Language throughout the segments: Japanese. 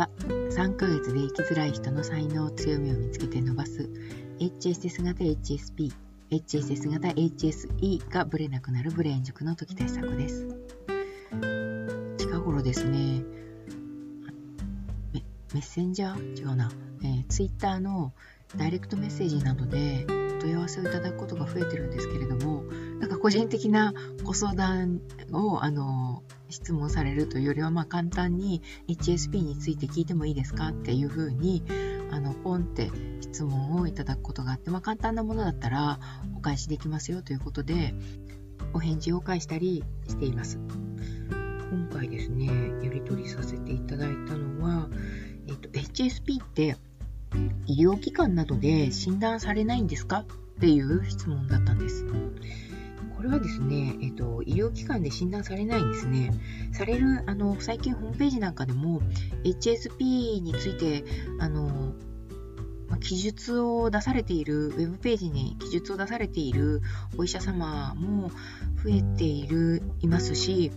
は3ヶ月で生きづらい人の才能強みを見つけて伸ばす HSS 型 HSP HSS 型 HSE がブレなくなるブレーン塾の時対策です。近頃ですねメッセンジャー？違うな、えー、Twitter のダイレクトメッセージなどで問い合わせをいただくことが増えてるんですけれどもなんか個人的なご相談をあの質問されるというよりは、まあ、簡単に HSP について聞いてもいいですかっていうふうにあのポンって質問をいただくことがあって、まあ、簡単なものだったらお返しできますよということでお返事を返したりしています。今回ですね、やり取りさせていただいたのは、えっと、HSP って医療機関などで診断されないんですかっていう質問だったんです。これはですね、えっと、医療機関で診断されないんですね。される、あの、最近ホームページなんかでも、HSP について、あの、記述を出されている、ウェブページに記述を出されているお医者様も増えている、いますし、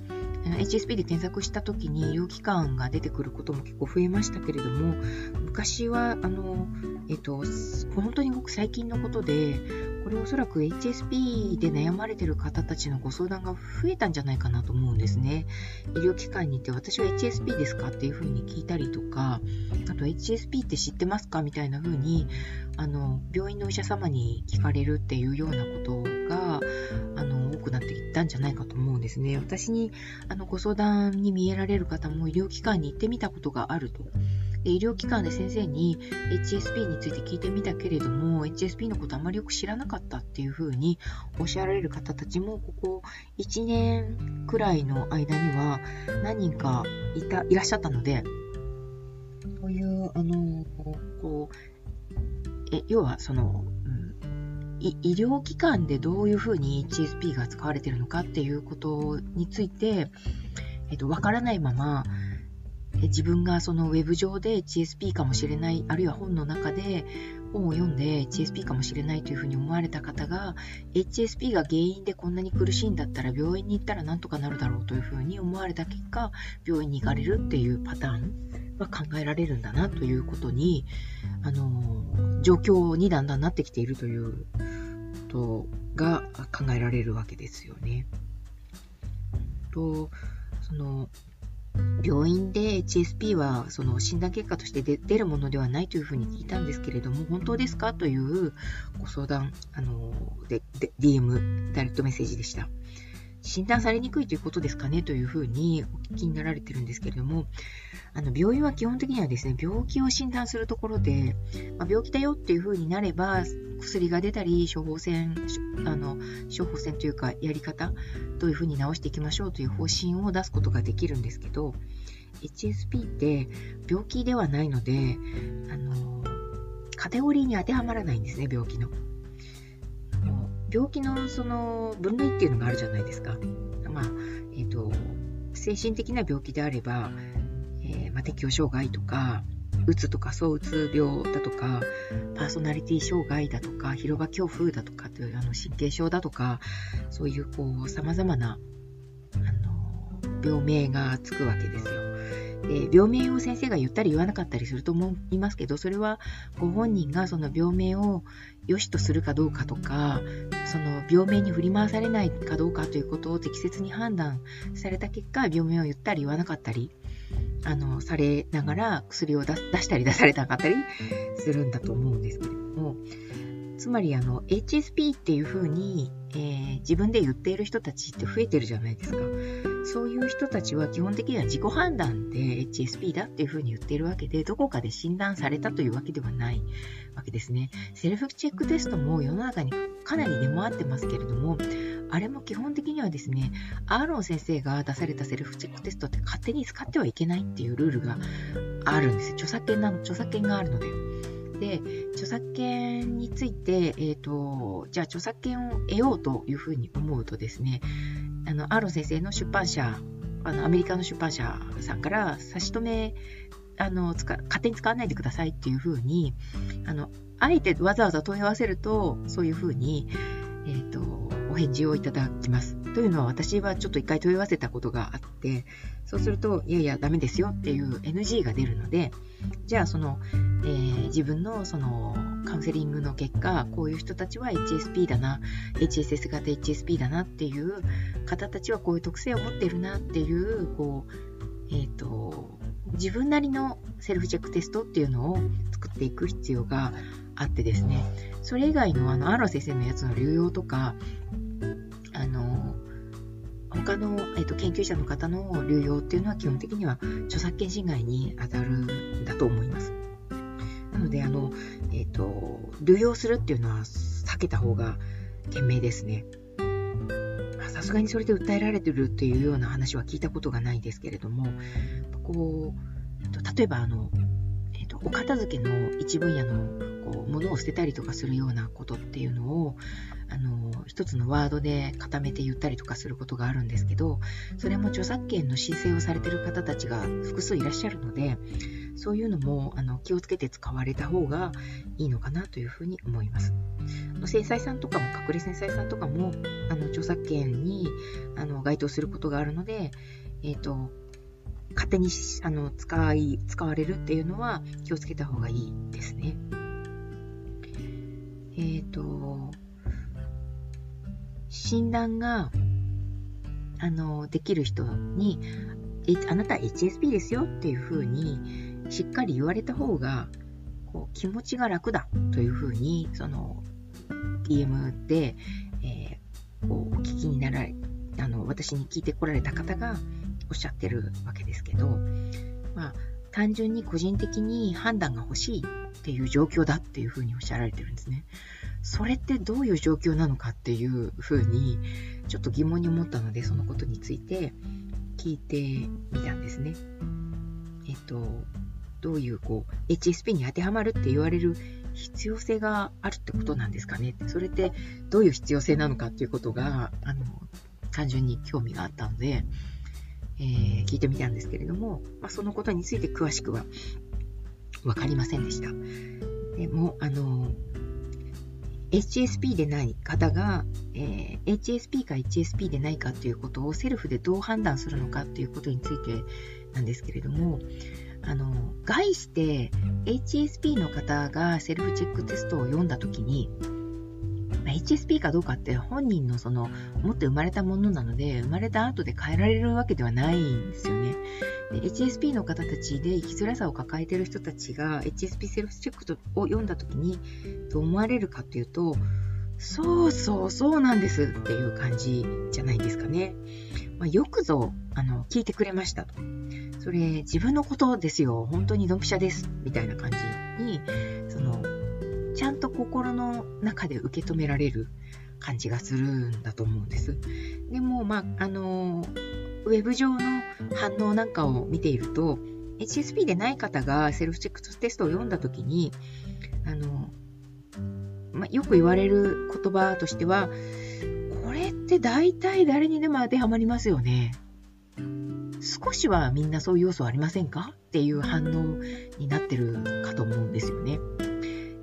HSP で検索した時に医療機関が出てくることも結構増えましたけれども昔はあの、えっと、本当にごく最近のことでこれおそらく HSP で悩まれてる方たちのご相談が増えたんじゃないかなと思うんですね。医療機関に行って私は HSP ですかっていうふうに聞いたりとか、あと HSP って知ってますかみたいなふうに、あの、病院のお医者様に聞かれるっていうようなことが、あの、多くなっていったんじゃないかと思うんですね。私に、あの、ご相談に見えられる方も医療機関に行ってみたことがあると。で医療機関で先生に HSP について聞いてみたけれども HSP のことあまりよく知らなかったっていうふうにおっしゃられる方たちもここ1年くらいの間には何人かいたいらっしゃったのでそういうあのこうえ要はその、うん、医療機関でどういうふうに HSP が使われているのかっていうことについて、えっと、わからないまま自分がそのウェブ上で HSP かもしれない、あるいは本の中で本を読んで HSP かもしれないというふうに思われた方が HSP が原因でこんなに苦しいんだったら病院に行ったらなんとかなるだろうというふうに思われた結果病院に行かれるっていうパターンは考えられるんだなということにあの状況にだんだんなってきているということが考えられるわけですよね。とその病院で HSP はその診断結果として出るものではないというふうに聞いたんですけれども、本当ですか？というご相談、あのでで DM、ダイレクトメッセージでした。診断されにくいということですかねというふうにお聞きになられてるんですけれども、あの病院は基本的にはですね、病気を診断するところで、まあ、病気だよっていうふうになれば、薬が出たり、処方箋、あの処方箋というか、やり方、どういうふうに治していきましょうという方針を出すことができるんですけど、HSP って病気ではないので、あのカテゴリーに当てはまらないんですね、病気の。病気のその分類っていうのがあるじゃないですか。まあ、え、ー、と、精神的な病気であれば、えー、まあ、適応障害とか、うつとか躁うつ病だとか、パーソナリティ障害だとか、広場恐怖だとかというあの神経症だとか、そういうこう様々なあの病名がつくわけですよ。で病名を先生が言ったり言わなかったりすると思いますけどそれはご本人がその病名を良しとするかどうかとかその病名に振り回されないかどうかということを適切に判断された結果病名を言ったり言わなかったりあのされながら薬を出したり出されなかったりするんだと思うんですけれどもつまりあの HSP っていうふうに、えー、自分で言っている人たちって増えてるじゃないですか。そういう人たちは基本的には自己判断で HSP だっていうふうに言っているわけで、どこかで診断されたというわけではないわけですね。セルフチェックテストも世の中にかなり出回ってますけれども、あれも基本的にはですね、アーロン先生が出されたセルフチェックテストって勝手に使ってはいけないっていうルールがあるんです。著作権なの、著作権があるので。で、著作権について、えっ、ー、と、じゃあ著作権を得ようというふうに思うとですね、あの、アーロン先生の出版社、あの、アメリカの出版社さんから差し止め、あの、使勝手に使わないでくださいっていうふうに、あの、あえてわざわざ問い合わせると、そういうふうに、えっ、ー、と、お返事をいただきます。というのは私はちょっと一回問い合わせたことがあって、そうすると、いやいや、ダメですよっていう NG が出るので、じゃあその、えー、自分のそのカウンセリングの結果、こういう人たちは HSP だな、HSS 型 HSP だなっていう方たちはこういう特性を持っているなっていう、こう、えっ、ー、と、自分なりのセルフチェックテストっていうのを作っていく必要があってですね、それ以外のあの、アロ先生のやつの流用とか、他の、えーと、研究者の方の流用っていうのは基本的には著作権侵害に当たるんだと思います。なので、あの、え、ー、と、流用するっていうのは避けた方が賢明ですね。さすがにそれで訴えられてるっていうような話は聞いたことがないですけれども、こう、例えばあの、えっ、ー、と、お片付けの一分野のこう物を捨てたりとかするようなことっていうのを、あの、一つのワードで固めて言ったりとかすることがあるんですけど、それも著作権の申請をされてる方たちが複数いらっしゃるので、そういうのもあの気をつけて使われた方がいいのかなというふうに思います。繊細さんとかも、隠れ繊細さんとかも、あの著作権にあの該当することがあるので、えっ、ー、と、勝手にあの使い、使われるっていうのは気をつけた方がいいですね。えっ、ー、と、診断が、あの、できる人に、あなた HSP ですよっていうふうにしっかり言われた方が、こう気持ちが楽だというふうに、その、DM で、えー、こうお聞きになられ、あの、私に聞いてこられた方がおっしゃってるわけですけど、まあ、単純に個人的に判断が欲しいっていう状況だっていうふうにおっしゃられてるんですね。それってどういう状況なのかっていうふうにちょっと疑問に思ったのでそのことについて聞いてみたんですね。えっと、どういうこう HSP に当てはまるって言われる必要性があるってことなんですかね。それってどういう必要性なのかっていうことがあの単純に興味があったので、えー、聞いてみたんですけれども、まあ、そのことについて詳しくは分かりませんでした。でも、あの、HSP でない方が、えー、HSP か HSP でないかということをセルフでどう判断するのかということについてなんですけれども、あの、概して HSP の方がセルフチェックテストを読んだ時に HSP かどうかって本人のその持って生まれたものなので生まれた後で変えられるわけではないんですよね。HSP の方たちで生きづらさを抱えている人たちが HSP セルフチェックを読んだ時にどう思われるかっていうとそうそうそうなんですっていう感じじゃないですかね。まあ、よくぞあの聞いてくれましたと。それ自分のことですよ。本当にドンピシャです。みたいな感じにちゃんと心の中で受け止められる感じがするんだと思うんです。でも、まあ、あの、ウェブ上の反応なんかを見ていると、HSP でない方がセルフチェックテストを読んだときに、あの、まあ、よく言われる言葉としては、これって大体誰にでも当てはまりますよね。少しはみんなそういう要素ありませんか？っていう反応になってるかと思うんですよね。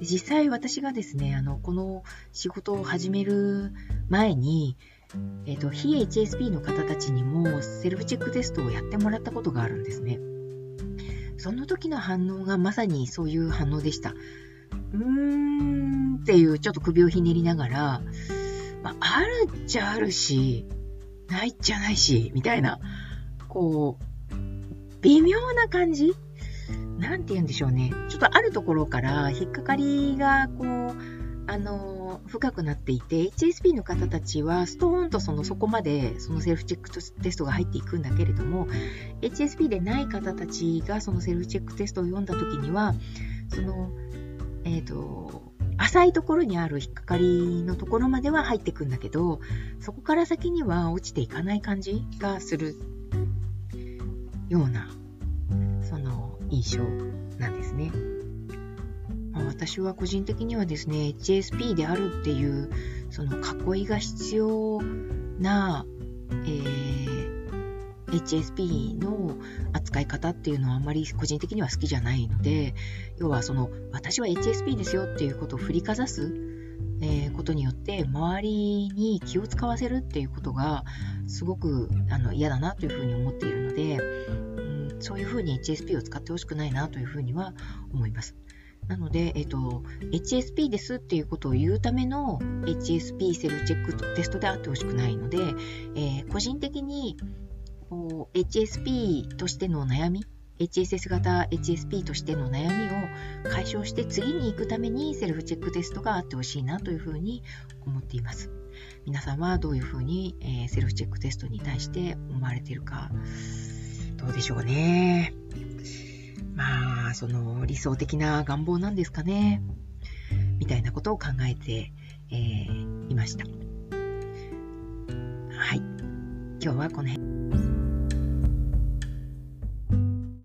実際私がですね、あの、この仕事を始める前に、えっ、ー、と、非 HSP の方たちにもセルフチェックテストをやってもらったことがあるんですね。その時の反応がまさにそういう反応でした。うーんっていうちょっと首をひねりながら、まあ、あるっちゃあるし、ないっちゃないし、みたいな、こう、微妙な感じなんて言うんでしょうね。ちょっとあるところから引っかかりが、こう、あの、深くなっていて、HSP の方たちは、ストーンとその、そこまで、そのセルフチェックテストが入っていくんだけれども、HSP でない方たちが、そのセルフチェックテストを読んだ時には、その、えっ、ー、と、浅いところにある引っかかりのところまでは入っていくんだけど、そこから先には落ちていかない感じがするような印象なんですね。まあ、私は個人的にはですね、HSP であるっていうその囲いが必要な、えー、HSP の扱い方っていうのはあんまり個人的には好きじゃないので、要はその私は HSP ですよっていうことを振りかざすえー、ことによって周りに気を使わせるっていうことがすごくあの嫌だなというふうに思っているので、そういうふうに HSP を使ってほしくないなというふうには思います。なので、えっと、HSP ですっていうことを言うための HSP セルフチェックテストであってほしくないので、えー、個人的にこう HSP としての悩み HSS 型 HSP としての悩みを解消して次に行くためにセルフチェックテストがあってほしいなというふうに思っています。皆さんはどういうふうに、えー、セルフチェックテストに対して思われているか、どうでしょうね。まあ、その理想的な願望なんですかね。みたいなことを考えて、えー、いました。はい。今日はこの辺。